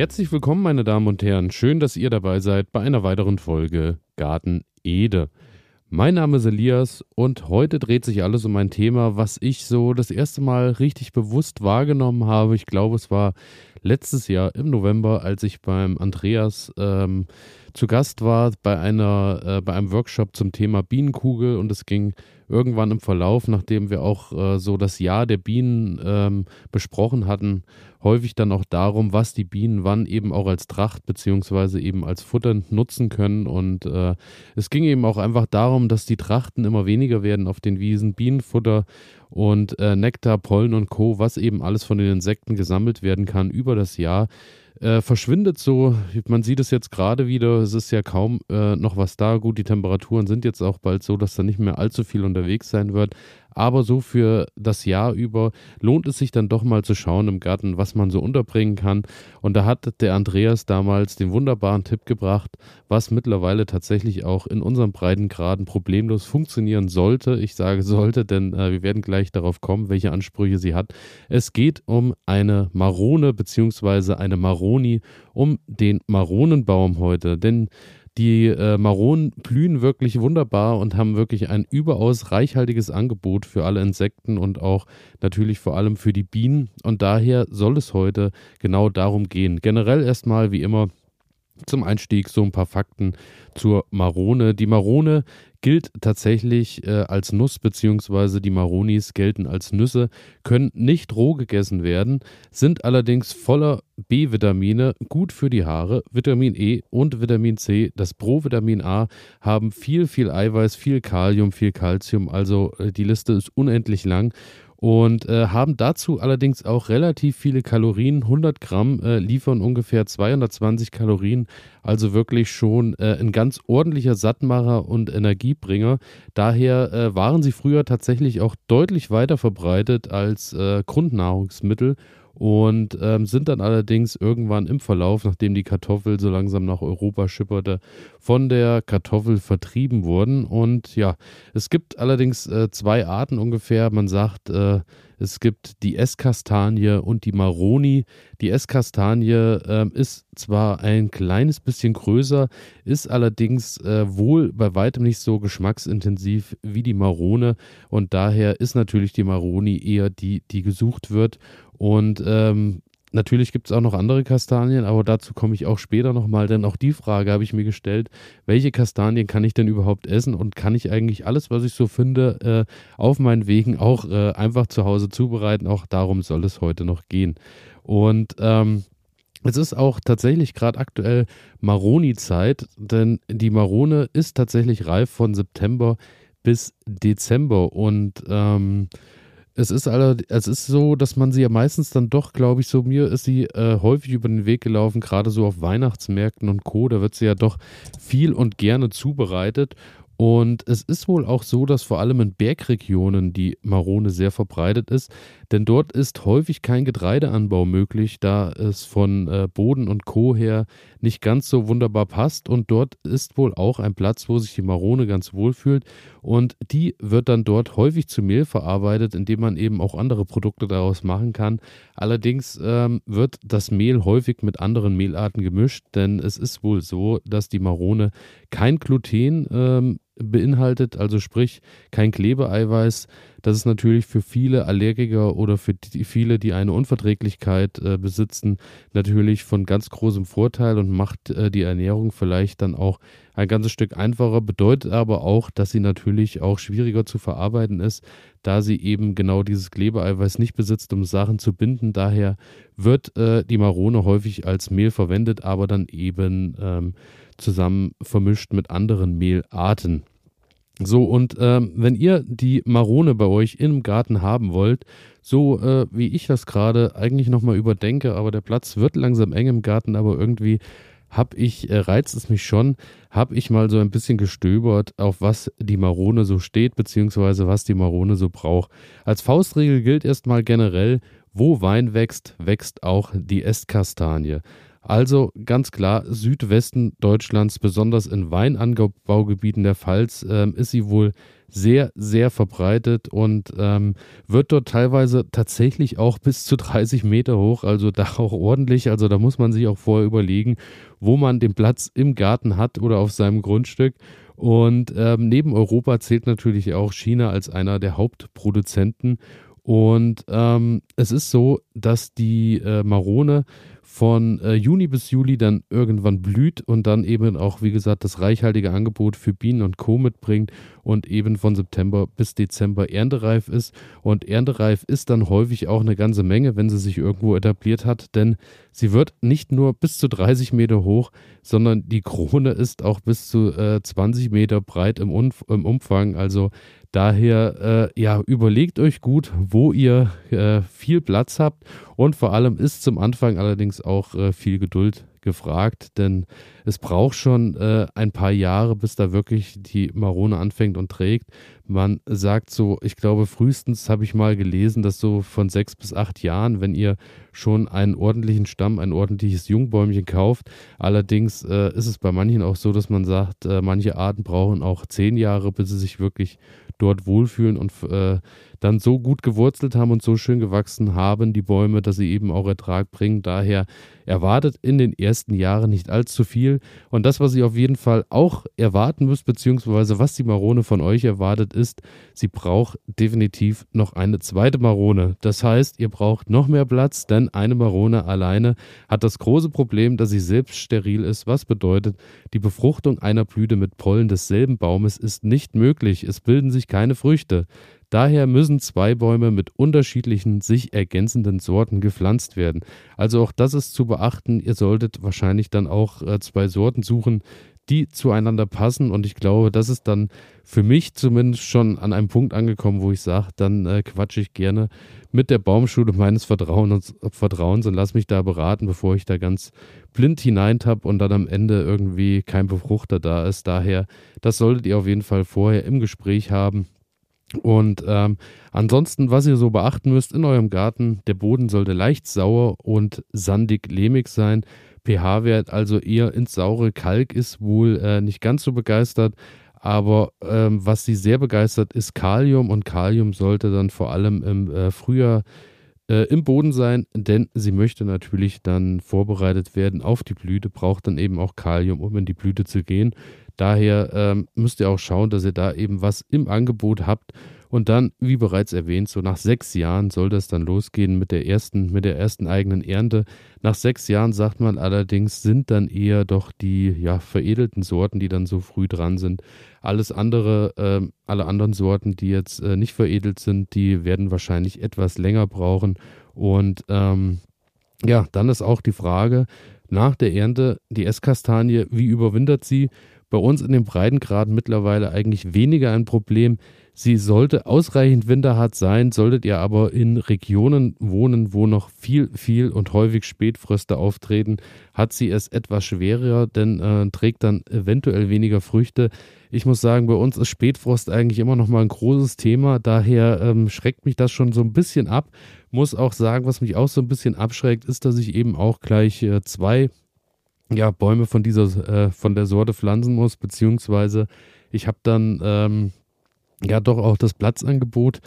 Herzlich willkommen, meine Damen und Herren. Schön, dass ihr dabei seid bei einer weiteren Folge Garten Ede. Mein Name ist Elias und heute dreht sich alles um ein Thema, was ich so das erste Mal richtig bewusst wahrgenommen habe. Ich glaube, es war letztes Jahr im November, als ich beim Andreas ähm, zu Gast war bei einer äh, bei einem Workshop zum Thema Bienenkugel und es ging irgendwann im Verlauf, nachdem wir auch äh, so das Jahr der Bienen ähm, besprochen hatten, häufig dann auch darum, was die Bienen wann eben auch als Tracht beziehungsweise eben als Futter nutzen können. Und äh, es ging eben auch einfach darum, dass die Trachten immer weniger werden auf den Wiesen, Bienenfutter und äh, Nektar, Pollen und Co., was eben alles von den Insekten gesammelt werden kann über das Jahr, äh, verschwindet so. Man sieht es jetzt gerade wieder, es ist ja kaum äh, noch was da. Gut, die Temperaturen sind jetzt auch bald so, dass da nicht mehr allzu viel unterwegs sein wird. Aber so für das Jahr über lohnt es sich dann doch mal zu schauen im Garten, was man so unterbringen kann. Und da hat der Andreas damals den wunderbaren Tipp gebracht, was mittlerweile tatsächlich auch in unseren Breitengraden problemlos funktionieren sollte. Ich sage sollte, denn äh, wir werden gleich darauf kommen, welche Ansprüche sie hat. Es geht um eine Marone bzw. eine Maroni, um den Maronenbaum heute. Denn die äh, Maronen blühen wirklich wunderbar und haben wirklich ein überaus reichhaltiges Angebot für alle Insekten und auch natürlich vor allem für die Bienen. Und daher soll es heute genau darum gehen. Generell erstmal wie immer zum Einstieg so ein paar Fakten zur Marone. Die Marone gilt tatsächlich äh, als Nuss, beziehungsweise die Maronis gelten als Nüsse, können nicht roh gegessen werden, sind allerdings voller B-Vitamine, gut für die Haare, Vitamin E und Vitamin C. Das Provitamin A haben viel, viel Eiweiß, viel Kalium, viel Calcium, also äh, die Liste ist unendlich lang und äh, haben dazu allerdings auch relativ viele Kalorien. 100 Gramm äh, liefern ungefähr 220 Kalorien, also wirklich schon äh, ein ganz ordentlicher Sattmacher und Energiebringer. Daher äh, waren sie früher tatsächlich auch deutlich weiter verbreitet als äh, Grundnahrungsmittel und ähm, sind dann allerdings irgendwann im Verlauf, nachdem die Kartoffel so langsam nach Europa schipperte, von der Kartoffel vertrieben wurden. Und ja, es gibt allerdings äh, zwei Arten ungefähr. Man sagt, äh, es gibt die Esskastanie und die Maroni. Die Esskastanie äh, ist zwar ein kleines bisschen größer, ist allerdings äh, wohl bei weitem nicht so geschmacksintensiv wie die Marone und daher ist natürlich die Maroni eher die, die gesucht wird. Und ähm, Natürlich gibt es auch noch andere Kastanien, aber dazu komme ich auch später nochmal, denn auch die Frage habe ich mir gestellt, welche Kastanien kann ich denn überhaupt essen und kann ich eigentlich alles, was ich so finde, äh, auf meinen Wegen auch äh, einfach zu Hause zubereiten? Auch darum soll es heute noch gehen. Und ähm, es ist auch tatsächlich gerade aktuell Maroni-Zeit, denn die Marone ist tatsächlich reif von September bis Dezember und ähm, es ist, alle, es ist so, dass man sie ja meistens dann doch, glaube ich, so mir ist sie äh, häufig über den Weg gelaufen, gerade so auf Weihnachtsmärkten und Co. Da wird sie ja doch viel und gerne zubereitet. Und es ist wohl auch so, dass vor allem in Bergregionen die Marone sehr verbreitet ist, denn dort ist häufig kein Getreideanbau möglich, da es von äh, Boden und Co. her nicht ganz so wunderbar passt. Und dort ist wohl auch ein Platz, wo sich die Marone ganz wohl fühlt. Und die wird dann dort häufig zu Mehl verarbeitet, indem man eben auch andere Produkte daraus machen kann. Allerdings ähm, wird das Mehl häufig mit anderen Mehlarten gemischt, denn es ist wohl so, dass die Marone kein Gluten ähm, beinhaltet, also sprich kein Klebeeiweiß. Das ist natürlich für viele Allergiker oder für die, viele, die eine Unverträglichkeit äh, besitzen, natürlich von ganz großem Vorteil und macht äh, die Ernährung vielleicht dann auch ein ganzes Stück einfacher, bedeutet aber auch, dass sie natürlich auch schwieriger zu verarbeiten ist, da sie eben genau dieses Klebeeiweiß nicht besitzt, um Sachen zu binden. Daher wird äh, die Marone häufig als Mehl verwendet, aber dann eben ähm, zusammen vermischt mit anderen Mehlarten. So, und ähm, wenn ihr die Marone bei euch im Garten haben wollt, so äh, wie ich das gerade eigentlich nochmal überdenke, aber der Platz wird langsam eng im Garten, aber irgendwie habe ich, äh, reizt es mich schon, habe ich mal so ein bisschen gestöbert, auf was die Marone so steht, beziehungsweise was die Marone so braucht. Als Faustregel gilt erstmal generell, wo Wein wächst, wächst auch die Esskastanie. Also ganz klar, Südwesten Deutschlands, besonders in Weinanbaugebieten der Pfalz, äh, ist sie wohl sehr, sehr verbreitet und ähm, wird dort teilweise tatsächlich auch bis zu 30 Meter hoch, also da auch ordentlich. Also da muss man sich auch vorher überlegen, wo man den Platz im Garten hat oder auf seinem Grundstück. Und ähm, neben Europa zählt natürlich auch China als einer der Hauptproduzenten. Und ähm, es ist so, dass die äh, Marone von äh, Juni bis Juli dann irgendwann blüht und dann eben auch, wie gesagt, das reichhaltige Angebot für Bienen und Co. mitbringt und eben von September bis Dezember erntereif ist. Und erntereif ist dann häufig auch eine ganze Menge, wenn sie sich irgendwo etabliert hat, denn sie wird nicht nur bis zu 30 Meter hoch, sondern die Krone ist auch bis zu äh, 20 Meter breit im, Umf im Umfang. Also Daher, äh, ja, überlegt euch gut, wo ihr äh, viel Platz habt und vor allem ist zum Anfang allerdings auch äh, viel Geduld gefragt, denn es braucht schon äh, ein paar Jahre, bis da wirklich die Marone anfängt und trägt. Man sagt so, ich glaube, frühestens habe ich mal gelesen, dass so von sechs bis acht Jahren, wenn ihr schon einen ordentlichen Stamm, ein ordentliches Jungbäumchen kauft. Allerdings äh, ist es bei manchen auch so, dass man sagt, äh, manche Arten brauchen auch zehn Jahre, bis sie sich wirklich dort wohlfühlen und äh, dann so gut gewurzelt haben und so schön gewachsen haben, die Bäume, dass sie eben auch Ertrag bringen. Daher erwartet in den ersten Jahren nicht allzu viel. Und das, was ihr auf jeden Fall auch erwarten müsst, beziehungsweise was die Marone von euch erwartet, ist, sie braucht definitiv noch eine zweite Marone. Das heißt, ihr braucht noch mehr Platz, denn eine Marone alleine hat das große Problem, dass sie selbst steril ist, was bedeutet, die Befruchtung einer Blüte mit Pollen desselben Baumes ist nicht möglich. Es bilden sich keine Früchte. Daher müssen zwei Bäume mit unterschiedlichen, sich ergänzenden Sorten gepflanzt werden. Also auch das ist zu beachten. Ihr solltet wahrscheinlich dann auch äh, zwei Sorten suchen, die zueinander passen. Und ich glaube, das ist dann für mich zumindest schon an einem Punkt angekommen, wo ich sage, dann äh, quatsche ich gerne mit der Baumschule meines Vertrauens, Vertrauens und lass mich da beraten, bevor ich da ganz blind hineintapp und dann am Ende irgendwie kein Befruchter da ist. Daher, das solltet ihr auf jeden Fall vorher im Gespräch haben. Und ähm, ansonsten, was ihr so beachten müsst in eurem Garten, der Boden sollte leicht sauer und sandig-lehmig sein. pH-Wert also eher ins saure Kalk ist wohl äh, nicht ganz so begeistert. Aber ähm, was sie sehr begeistert, ist Kalium und Kalium sollte dann vor allem im äh, Frühjahr äh, im Boden sein, denn sie möchte natürlich dann vorbereitet werden auf die Blüte, braucht dann eben auch Kalium, um in die Blüte zu gehen. Daher ähm, müsst ihr auch schauen, dass ihr da eben was im Angebot habt. Und dann, wie bereits erwähnt, so nach sechs Jahren soll das dann losgehen mit der ersten, mit der ersten eigenen Ernte. Nach sechs Jahren sagt man allerdings, sind dann eher doch die ja, veredelten Sorten, die dann so früh dran sind. Alles andere, äh, alle anderen Sorten, die jetzt äh, nicht veredelt sind, die werden wahrscheinlich etwas länger brauchen. Und ähm, ja, dann ist auch die Frage, nach der Ernte, die Esskastanie, wie überwintert sie? bei uns in den Breitengraden mittlerweile eigentlich weniger ein Problem. Sie sollte ausreichend winterhart sein, solltet ihr aber in Regionen wohnen, wo noch viel, viel und häufig Spätfröste auftreten, hat sie es etwas schwerer, denn äh, trägt dann eventuell weniger Früchte. Ich muss sagen, bei uns ist Spätfrost eigentlich immer noch mal ein großes Thema, daher ähm, schreckt mich das schon so ein bisschen ab. Muss auch sagen, was mich auch so ein bisschen abschreckt, ist, dass ich eben auch gleich äh, zwei ja, Bäume von dieser, äh, von der Sorte pflanzen muss, beziehungsweise ich habe dann ähm, ja doch auch das Platzangebot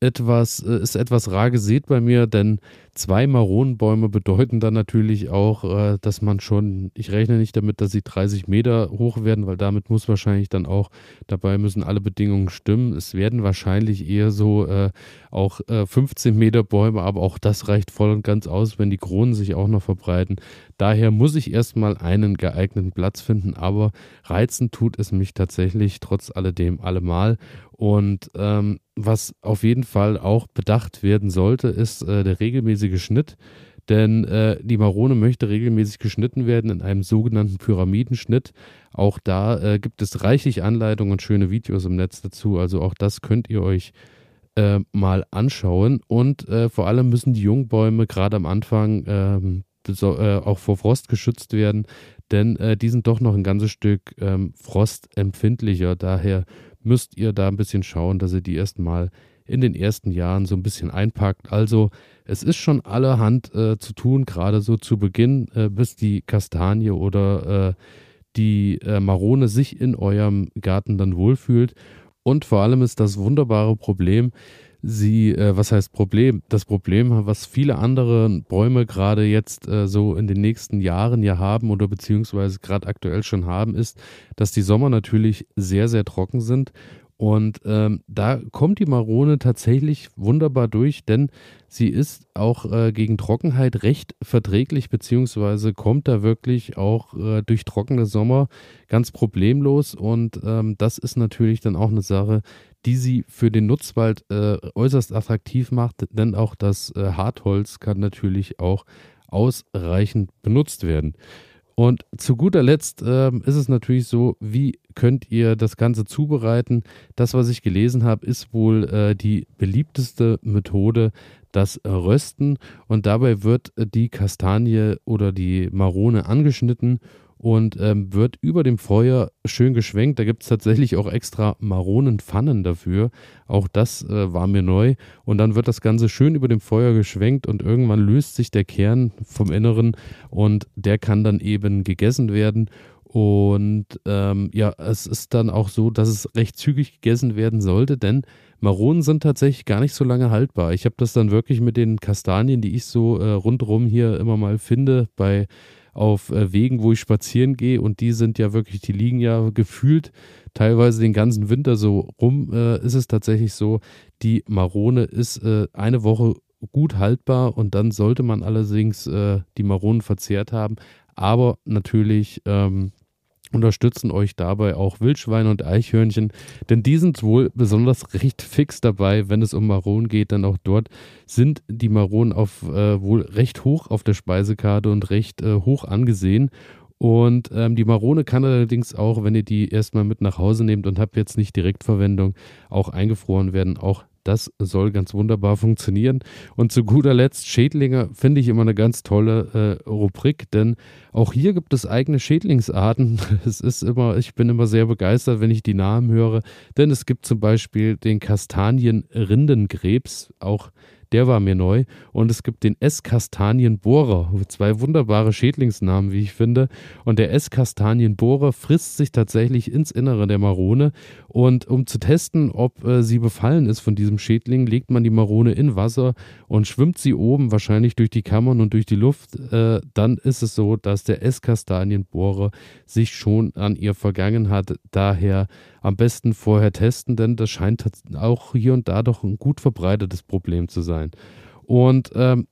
etwas, äh, ist etwas rar gesät bei mir, denn zwei Maronenbäume bedeuten dann natürlich auch, äh, dass man schon, ich rechne nicht damit, dass sie 30 Meter hoch werden, weil damit muss wahrscheinlich dann auch, dabei müssen alle Bedingungen stimmen. Es werden wahrscheinlich eher so äh, auch 15 Meter Bäume, aber auch das reicht voll und ganz aus, wenn die Kronen sich auch noch verbreiten. Daher muss ich erstmal einen geeigneten Platz finden, aber reizen tut es mich tatsächlich trotz alledem allemal. Und ähm, was auf jeden Fall auch bedacht werden sollte, ist äh, der regelmäßige Schnitt. Denn äh, die Marone möchte regelmäßig geschnitten werden in einem sogenannten Pyramidenschnitt. Auch da äh, gibt es reichlich Anleitungen und schöne Videos im Netz dazu. Also auch das könnt ihr euch äh, mal anschauen. Und äh, vor allem müssen die Jungbäume gerade am Anfang ähm, äh, auch vor Frost geschützt werden, denn die sind doch noch ein ganzes Stück ähm, frostempfindlicher. Daher müsst ihr da ein bisschen schauen, dass ihr die erstmal in den ersten Jahren so ein bisschen einpackt. Also es ist schon allerhand äh, zu tun, gerade so zu Beginn, äh, bis die Kastanie oder äh, die äh, Marone sich in eurem Garten dann wohlfühlt. Und vor allem ist das wunderbare Problem, sie, äh, was heißt Problem? Das Problem, was viele andere Bäume gerade jetzt äh, so in den nächsten Jahren ja haben oder beziehungsweise gerade aktuell schon haben, ist, dass die Sommer natürlich sehr, sehr trocken sind. Und ähm, da kommt die Marone tatsächlich wunderbar durch, denn sie ist auch äh, gegen Trockenheit recht verträglich, beziehungsweise kommt da wirklich auch äh, durch trockene Sommer ganz problemlos. Und ähm, das ist natürlich dann auch eine Sache, die sie für den Nutzwald äh, äußerst attraktiv macht, denn auch das äh, Hartholz kann natürlich auch ausreichend benutzt werden. Und zu guter Letzt äh, ist es natürlich so, wie könnt ihr das Ganze zubereiten? Das, was ich gelesen habe, ist wohl äh, die beliebteste Methode, das Rösten. Und dabei wird die Kastanie oder die Marone angeschnitten und ähm, wird über dem Feuer schön geschwenkt. Da gibt es tatsächlich auch extra Maronenpfannen dafür. Auch das äh, war mir neu. Und dann wird das Ganze schön über dem Feuer geschwenkt und irgendwann löst sich der Kern vom Inneren und der kann dann eben gegessen werden. Und ähm, ja, es ist dann auch so, dass es recht zügig gegessen werden sollte, denn Maronen sind tatsächlich gar nicht so lange haltbar. Ich habe das dann wirklich mit den Kastanien, die ich so äh, rundherum hier immer mal finde, bei auf äh, Wegen, wo ich spazieren gehe und die sind ja wirklich, die liegen ja gefühlt teilweise den ganzen Winter so rum, äh, ist es tatsächlich so, die Marone ist äh, eine Woche gut haltbar und dann sollte man allerdings äh, die Maronen verzehrt haben, aber natürlich ähm, unterstützen euch dabei auch Wildschweine und Eichhörnchen, denn die sind wohl besonders recht fix dabei, wenn es um Maronen geht, denn auch dort sind die Maronen auf, äh, wohl recht hoch auf der Speisekarte und recht äh, hoch angesehen. Und ähm, die Marone kann allerdings auch, wenn ihr die erstmal mit nach Hause nehmt und habt jetzt nicht Direktverwendung, auch eingefroren werden. Auch das soll ganz wunderbar funktionieren. Und zu guter Letzt, Schädlinge finde ich immer eine ganz tolle äh, Rubrik, denn auch hier gibt es eigene Schädlingsarten. Es ist immer, ich bin immer sehr begeistert, wenn ich die Namen höre, denn es gibt zum Beispiel den Kastanienrindenkrebs, auch der war mir neu. Und es gibt den S-Kastanienbohrer. Zwei wunderbare Schädlingsnamen, wie ich finde. Und der S-Kastanienbohrer frisst sich tatsächlich ins Innere der Marone. Und um zu testen, ob äh, sie befallen ist von diesem Schädling, legt man die Marone in Wasser und schwimmt sie oben, wahrscheinlich durch die Kammern und durch die Luft. Äh, dann ist es so, dass der S-Kastanienbohrer sich schon an ihr vergangen hat. Daher am besten vorher testen, denn das scheint auch hier und da doch ein gut verbreitetes Problem zu sein. Und ähm,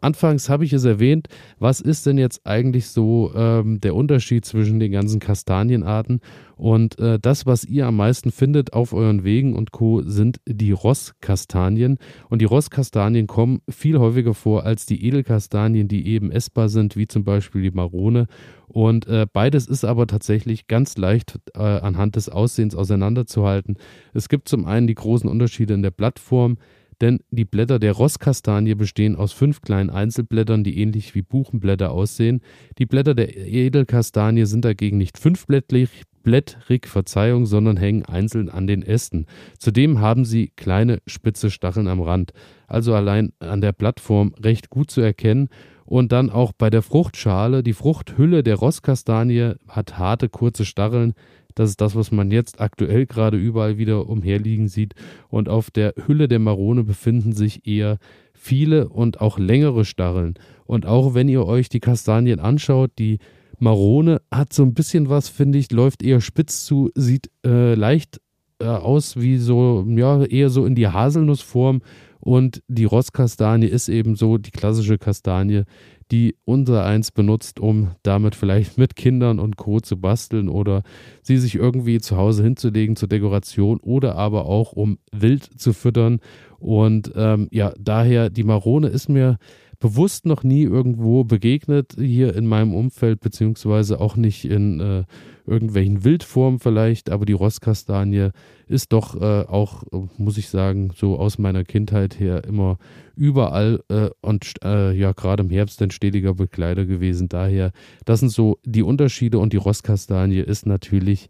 Anfangs habe ich es erwähnt, was ist denn jetzt eigentlich so ähm, der Unterschied zwischen den ganzen Kastanienarten? Und äh, das, was ihr am meisten findet auf euren Wegen und Co., sind die Rosskastanien. Und die Rosskastanien kommen viel häufiger vor als die Edelkastanien, die eben essbar sind, wie zum Beispiel die Marone. Und äh, beides ist aber tatsächlich ganz leicht äh, anhand des Aussehens auseinanderzuhalten. Es gibt zum einen die großen Unterschiede in der Blattform denn die Blätter der Rosskastanie bestehen aus fünf kleinen Einzelblättern, die ähnlich wie Buchenblätter aussehen. Die Blätter der Edelkastanie sind dagegen nicht fünfblättrig, blättrig, Verzeihung, sondern hängen einzeln an den Ästen. Zudem haben sie kleine spitze Stacheln am Rand, also allein an der Blattform recht gut zu erkennen. Und dann auch bei der Fruchtschale. Die Fruchthülle der Rosskastanie hat harte, kurze Stacheln, das ist das, was man jetzt aktuell gerade überall wieder umherliegen sieht. Und auf der Hülle der Marone befinden sich eher viele und auch längere Stacheln. Und auch wenn ihr euch die Kastanien anschaut, die Marone hat so ein bisschen was, finde ich, läuft eher spitz zu, sieht äh, leicht äh, aus wie so, ja, eher so in die Haselnussform. Und die Rosskastanie ist eben so die klassische Kastanie, die unser eins benutzt, um damit vielleicht mit Kindern und Co. zu basteln oder sie sich irgendwie zu Hause hinzulegen zur Dekoration oder aber auch um wild zu füttern. Und ähm, ja, daher die Marone ist mir bewusst noch nie irgendwo begegnet hier in meinem Umfeld, beziehungsweise auch nicht in äh, irgendwelchen Wildformen vielleicht, aber die Rosskastanie ist doch äh, auch, muss ich sagen, so aus meiner Kindheit her immer überall äh, und äh, ja, gerade im Herbst ein stetiger Begleiter gewesen. Daher, das sind so die Unterschiede und die Rosskastanie ist natürlich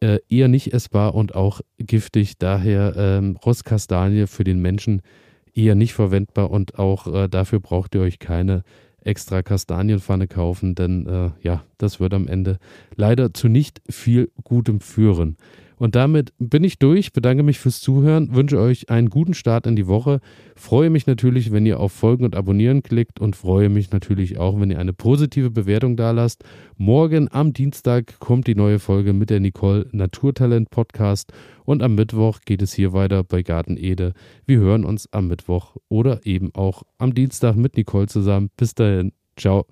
äh, eher nicht essbar und auch giftig. Daher ähm, Rostkastanie für den Menschen eher nicht verwendbar und auch äh, dafür braucht ihr euch keine extra Kastanienpfanne kaufen, denn äh, ja, das wird am Ende leider zu nicht viel Gutem führen. Und damit bin ich durch, bedanke mich fürs Zuhören, wünsche euch einen guten Start in die Woche, freue mich natürlich, wenn ihr auf Folgen und Abonnieren klickt und freue mich natürlich auch, wenn ihr eine positive Bewertung da lasst. Morgen am Dienstag kommt die neue Folge mit der Nicole Naturtalent Podcast und am Mittwoch geht es hier weiter bei Garten Ede. Wir hören uns am Mittwoch oder eben auch am Dienstag mit Nicole zusammen. Bis dahin, ciao.